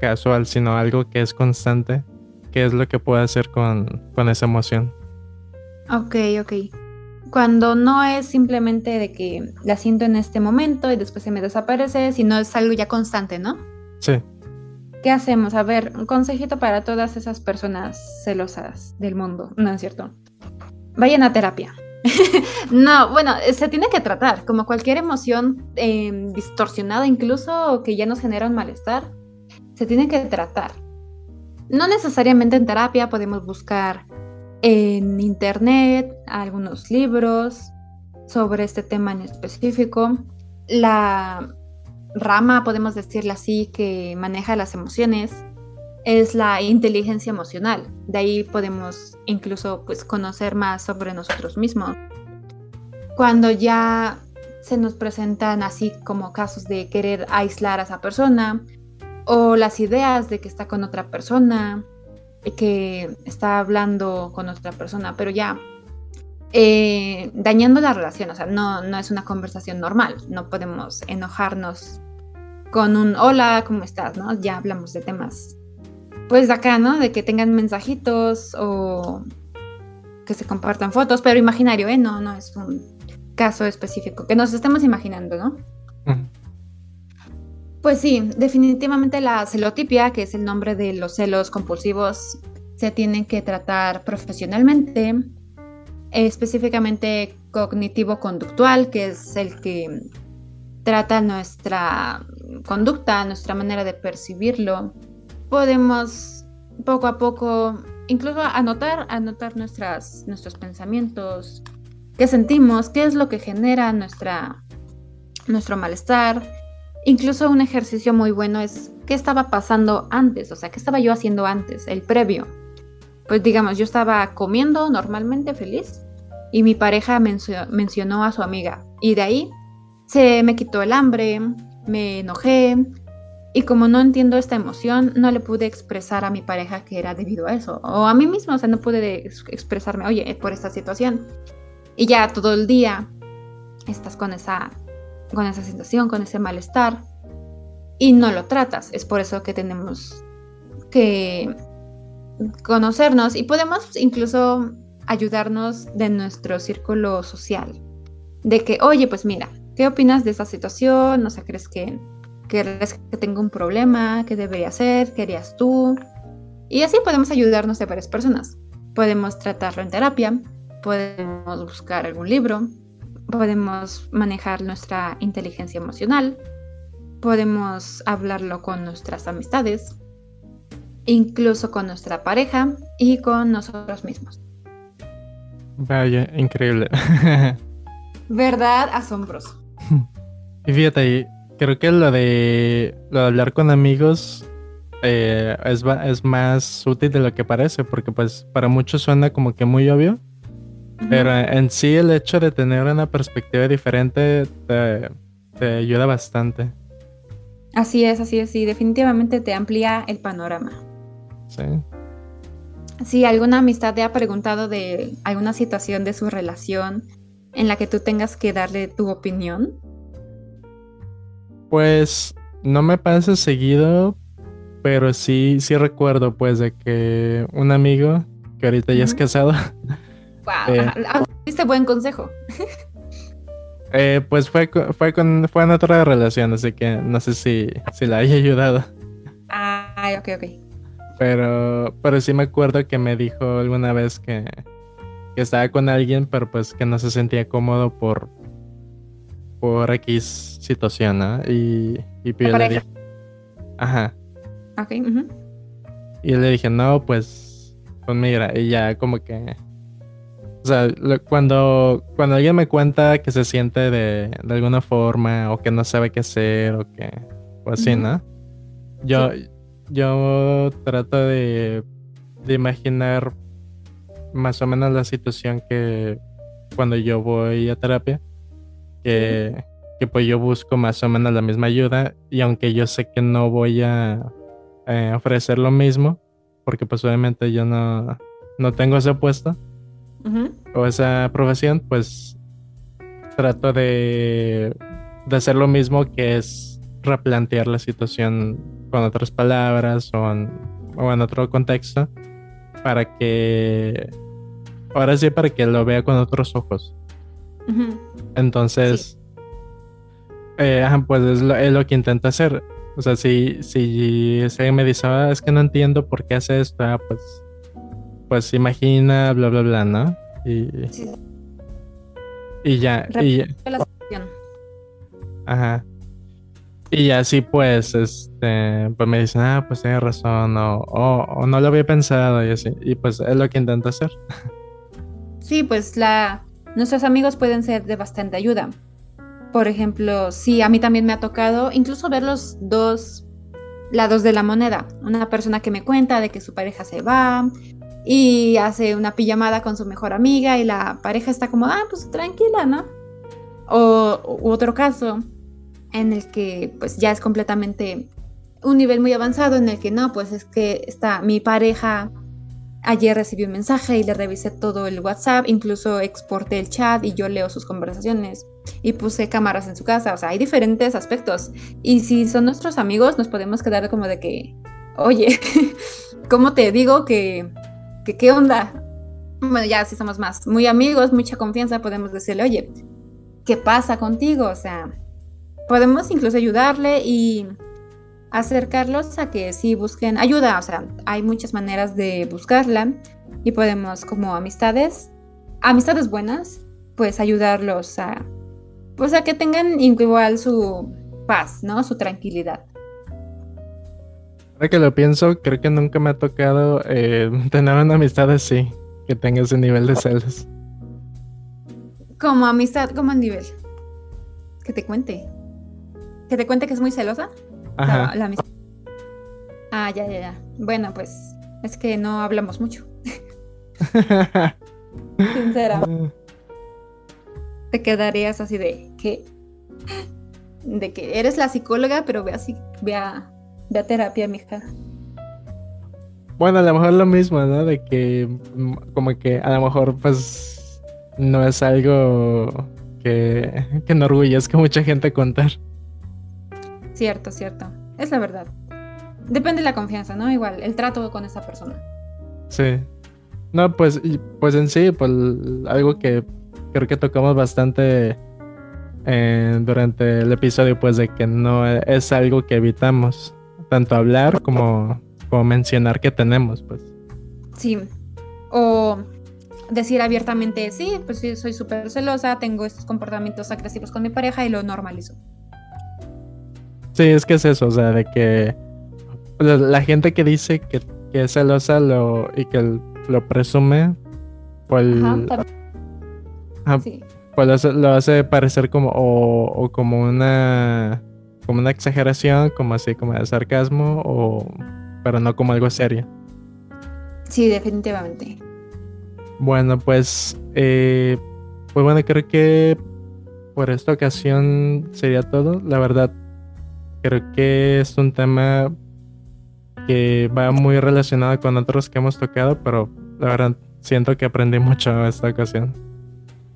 casual, sino algo que es constante, ¿qué es lo que puedo hacer con, con esa emoción? Ok, ok. Cuando no es simplemente de que la siento en este momento y después se me desaparece, sino es algo ya constante, ¿no? Sí. ¿Qué hacemos? A ver, un consejito para todas esas personas celosas del mundo, ¿no es cierto? Vayan a terapia. no, bueno, se tiene que tratar, como cualquier emoción em, distorsionada incluso que ya nos genera un malestar, se tiene que tratar. No necesariamente en terapia, podemos buscar en internet algunos libros sobre este tema en específico. La rama, podemos decirle así, que maneja las emociones es la inteligencia emocional. De ahí podemos incluso pues, conocer más sobre nosotros mismos. Cuando ya se nos presentan así como casos de querer aislar a esa persona o las ideas de que está con otra persona, que está hablando con otra persona, pero ya eh, dañando la relación, o sea, no, no es una conversación normal, no podemos enojarnos con un hola, ¿cómo estás? ¿no? Ya hablamos de temas, pues de acá, ¿no? De que tengan mensajitos o que se compartan fotos, pero imaginario, ¿eh? No, no es un caso específico, que nos estemos imaginando, ¿no? Pues sí, definitivamente la celotipia, que es el nombre de los celos compulsivos, se tienen que tratar profesionalmente. Específicamente cognitivo-conductual, que es el que trata nuestra conducta, nuestra manera de percibirlo. Podemos poco a poco incluso anotar, anotar nuestras, nuestros pensamientos, qué sentimos, qué es lo que genera nuestra, nuestro malestar. Incluso un ejercicio muy bueno es qué estaba pasando antes, o sea, qué estaba yo haciendo antes, el previo. Pues digamos, yo estaba comiendo normalmente feliz y mi pareja mencionó a su amiga y de ahí se me quitó el hambre, me enojé y como no entiendo esta emoción, no le pude expresar a mi pareja que era debido a eso o a mí misma, o sea, no pude expresarme, oye, por esta situación. Y ya todo el día estás con esa con esa sensación, con ese malestar y no lo tratas. Es por eso que tenemos que conocernos y podemos incluso ayudarnos de nuestro círculo social. De que, oye, pues mira, ¿qué opinas de esta situación? O sea, ¿crees que, crees que tengo un problema? ¿Qué debería hacer? ¿Qué harías tú? Y así podemos ayudarnos de varias personas. Podemos tratarlo en terapia, podemos buscar algún libro, podemos manejar nuestra inteligencia emocional, podemos hablarlo con nuestras amistades, incluso con nuestra pareja y con nosotros mismos. Vaya, increíble. ¿Verdad? Asombroso. Y fíjate, creo que lo de, lo de hablar con amigos eh, es, es más útil de lo que parece, porque pues para muchos suena como que muy obvio, pero en sí el hecho de tener una perspectiva diferente te, te ayuda bastante. Así es, así es, sí, definitivamente te amplía el panorama. Sí. Si alguna amistad te ha preguntado de alguna situación de su relación en la que tú tengas que darle tu opinión. Pues no me pasa seguido, pero sí, sí recuerdo pues de que un amigo que ahorita ya es casado. Wow, eh, diste buen consejo. Eh, pues fue, fue, con, fue en otra relación, así que no sé si, si la haya ayudado. Ah, ok, ok. Pero, pero sí me acuerdo que me dijo alguna vez que, que estaba con alguien, pero pues que no se sentía cómodo por, por X situación, ¿no? Y, y yo le dije, ajá. Ok. Y yo le dije, no, pues, pues mira, y ya como que o sea, cuando, cuando alguien me cuenta que se siente de, alguna forma o que no sabe qué hacer o que o así, ¿no? Yo, yo trato de, de imaginar más o menos la situación que cuando yo voy a terapia, que, que pues yo busco más o menos la misma ayuda y aunque yo sé que no voy a eh, ofrecer lo mismo, porque pues obviamente yo no, no tengo ese puesto, o esa profesión, pues trato de, de hacer lo mismo que es replantear la situación con otras palabras o en, o en otro contexto para que ahora sí para que lo vea con otros ojos entonces eh, pues es lo, es lo, que intento hacer o sea si, si, si me dice ah, es que no entiendo por qué hace esto ah, pues pues imagina, bla, bla, bla, ¿no? Y, y ya. Y, ajá. Y así pues, este, pues me dicen, ah, pues tienes razón, o, o, no lo había pensado y así. Y pues es lo que intento hacer. Sí, pues la, nuestros amigos pueden ser de bastante ayuda. Por ejemplo, sí, a mí también me ha tocado incluso ver los dos lados de la moneda. Una persona que me cuenta de que su pareja se va, y hace una pijamada con su mejor amiga y la pareja está como, ah, pues tranquila, ¿no? O otro caso en el que pues ya es completamente un nivel muy avanzado en el que no, pues es que está mi pareja ayer recibió un mensaje y le revisé todo el WhatsApp, incluso exporté el chat y yo leo sus conversaciones y puse cámaras en su casa, o sea, hay diferentes aspectos. Y si son nuestros amigos, nos podemos quedar como de que, oye, ¿cómo te digo que ¿qué onda? Bueno, ya si somos más muy amigos, mucha confianza, podemos decirle, oye, ¿qué pasa contigo? O sea, podemos incluso ayudarle y acercarlos a que sí busquen ayuda. O sea, hay muchas maneras de buscarla y podemos como amistades amistades buenas, pues ayudarlos a, pues a que tengan igual su paz, ¿no? Su tranquilidad. Ahora que lo pienso, creo que nunca me ha tocado eh, tener una amistad así, que tenga ese nivel de celos. Como amistad, como nivel. Que te cuente. Que te cuente que es muy celosa. Ajá. La. Ah, ya, ya, ya. Bueno, pues es que no hablamos mucho. Sinceramente. Te quedarías así de que. De que eres la psicóloga, pero ve así, ve a, ve a terapia, mija. Bueno, a lo mejor lo mismo, ¿no? De que mm, como que a lo mejor pues no es algo que, que enorgullezca mucha gente contar. Cierto, cierto. Es la verdad. Depende de la confianza, ¿no? Igual, el trato con esa persona. Sí. No, pues, pues en sí, pues algo que creo que tocamos bastante eh, durante el episodio, pues de que no es algo que evitamos, tanto hablar como, como mencionar que tenemos, pues. Sí. O decir abiertamente, sí, pues sí, soy súper celosa, tengo estos comportamientos agresivos con mi pareja y lo normalizo. Sí, es que es eso, o sea, de que la gente que dice que, es celosa lo, y que lo presume, pues, pues lo, hace, parecer como o, como una como una exageración, como así como de sarcasmo, o pero no como algo serio. Sí, definitivamente. Bueno, pues, eh, pues bueno, creo que por esta ocasión sería todo. La verdad, creo que es un tema que va muy relacionado con otros que hemos tocado, pero la verdad siento que aprendí mucho esta ocasión.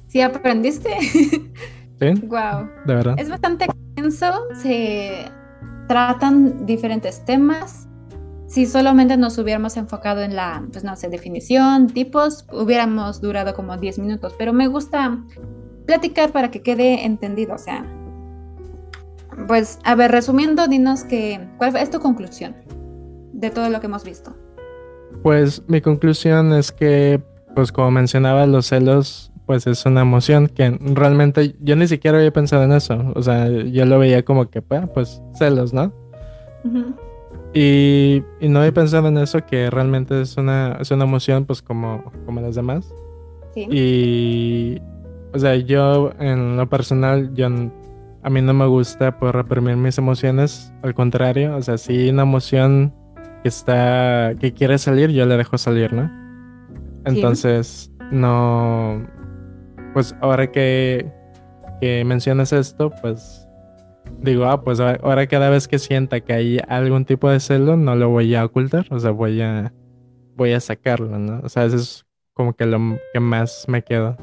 ¿Sí aprendiste? Sí. Wow. De verdad. Es bastante extenso, se tratan diferentes temas. Si solamente nos hubiéramos enfocado en la, pues no sé, definición, tipos, hubiéramos durado como 10 minutos, pero me gusta platicar para que quede entendido, o sea, pues, a ver, resumiendo, dinos que, ¿cuál es tu conclusión? de todo lo que hemos visto? Pues mi conclusión es que, pues como mencionaba, los celos, pues es una emoción que realmente yo ni siquiera había pensado en eso. O sea, yo lo veía como que, pues celos, ¿no? y, no había pensado en eso, que realmente es una, es una emoción, pues como, como las demás. Sí. Y, o sea, yo en lo personal, yo a mí no me gusta por reprimir mis emociones, al contrario, o sea, si una emoción que está, que quiere salir, yo le dejo salir, ¿no? Entonces, no, pues ahora que, que mencionas esto, pues digo, ah, pues ahora cada vez que sienta que hay algún tipo de celo, no lo voy a ocultar, o sea, voy a, voy a sacarlo, ¿no? O sea, eso es como que lo que más me queda.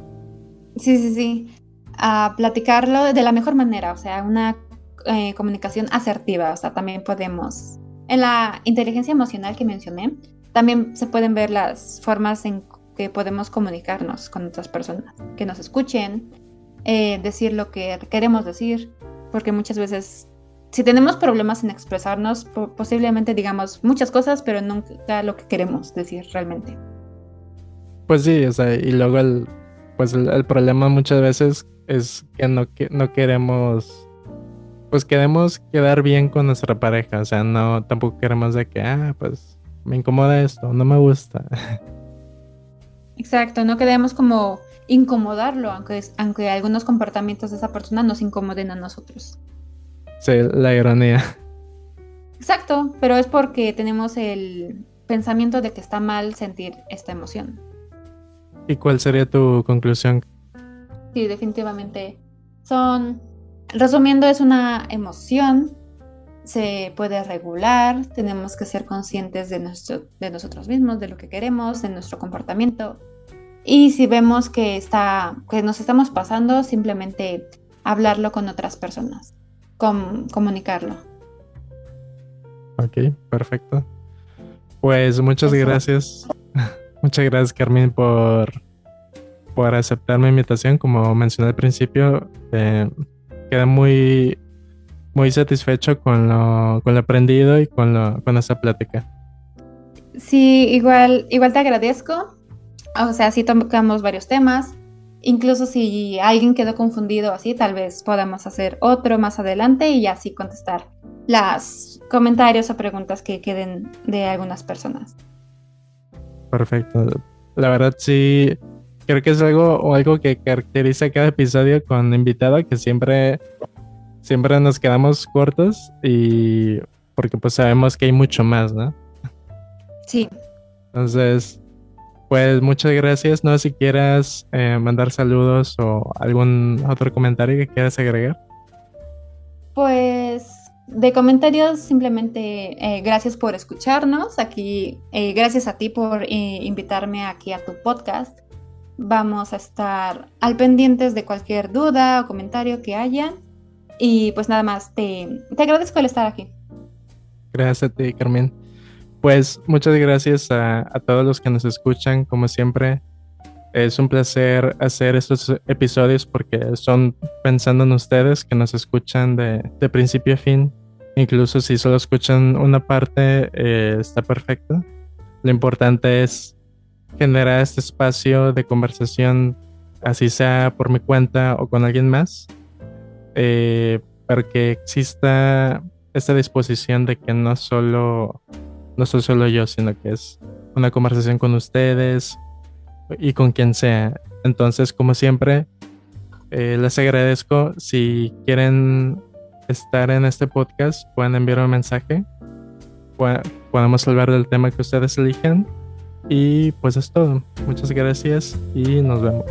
Sí, sí, sí. A platicarlo de la mejor manera, o sea, una eh, comunicación asertiva, o sea, también podemos en la inteligencia emocional que mencioné, también se pueden ver las formas en que podemos comunicarnos con otras personas, que nos escuchen, eh, decir lo que queremos decir, porque muchas veces si tenemos problemas en expresarnos, posiblemente digamos muchas cosas, pero nunca lo que queremos decir realmente. Pues sí, o sea, y luego el, pues el, problema muchas veces es que no, que no queremos pues queremos quedar bien con nuestra pareja, o sea, no, tampoco queremos de que, ah, pues me incomoda esto, no me gusta. Exacto, no queremos como incomodarlo, aunque, aunque algunos comportamientos de esa persona nos incomoden a nosotros. Sí, la ironía. Exacto, pero es porque tenemos el pensamiento de que está mal sentir esta emoción. ¿Y cuál sería tu conclusión? Sí, definitivamente. Son Resumiendo, es una emoción, se puede regular, tenemos que ser conscientes de, nuestro, de nosotros mismos, de lo que queremos, de nuestro comportamiento. Y si vemos que, está, que nos estamos pasando, simplemente hablarlo con otras personas, comunicarlo. Ok, perfecto. Pues muchas gracias. muchas gracias, Carmen, por, por aceptar mi invitación. Como mencioné al principio, eh, quedé muy, muy satisfecho con lo, con lo aprendido y con, lo, con esta plática. Sí, igual, igual te agradezco. O sea, sí tocamos varios temas. Incluso si alguien quedó confundido así, tal vez podamos hacer otro más adelante y así contestar los comentarios o preguntas que queden de algunas personas. Perfecto. La verdad sí, creo que es algo o algo que caracteriza cada episodio con invitado que siempre siempre nos quedamos cortos y porque pues sabemos que hay mucho más, ¿no? Sí. Entonces, pues muchas gracias. No sé si quieras eh, mandar saludos o algún otro comentario que quieras agregar. Pues de comentarios, simplemente eh, gracias por escucharnos. Aquí, eh, gracias a ti por invitarme aquí a tu podcast. Vamos a estar al pendientes de cualquier duda o comentario que haya. Y pues nada más, te, te agradezco el estar aquí. Gracias a ti, Carmen. Pues muchas gracias a, todos los que nos escuchan, como siempre. Es un placer hacer estos episodios porque son pensando en ustedes que nos escuchan de, principio a fin. Incluso si solo escuchan una parte, eh, está perfecto. Lo importante es generar este espacio de conversación, así sea por mi cuenta o con alguien más, eh, para que exista esta disposición de que no solo no soy solo yo, sino que es una conversación con ustedes y con quien sea. Entonces, como siempre, eh, les agradezco. Si quieren estar en este podcast, pueden enviar un mensaje. Podemos hablar del tema que ustedes eligen. Y pues es todo. Muchas gracias y nos vemos.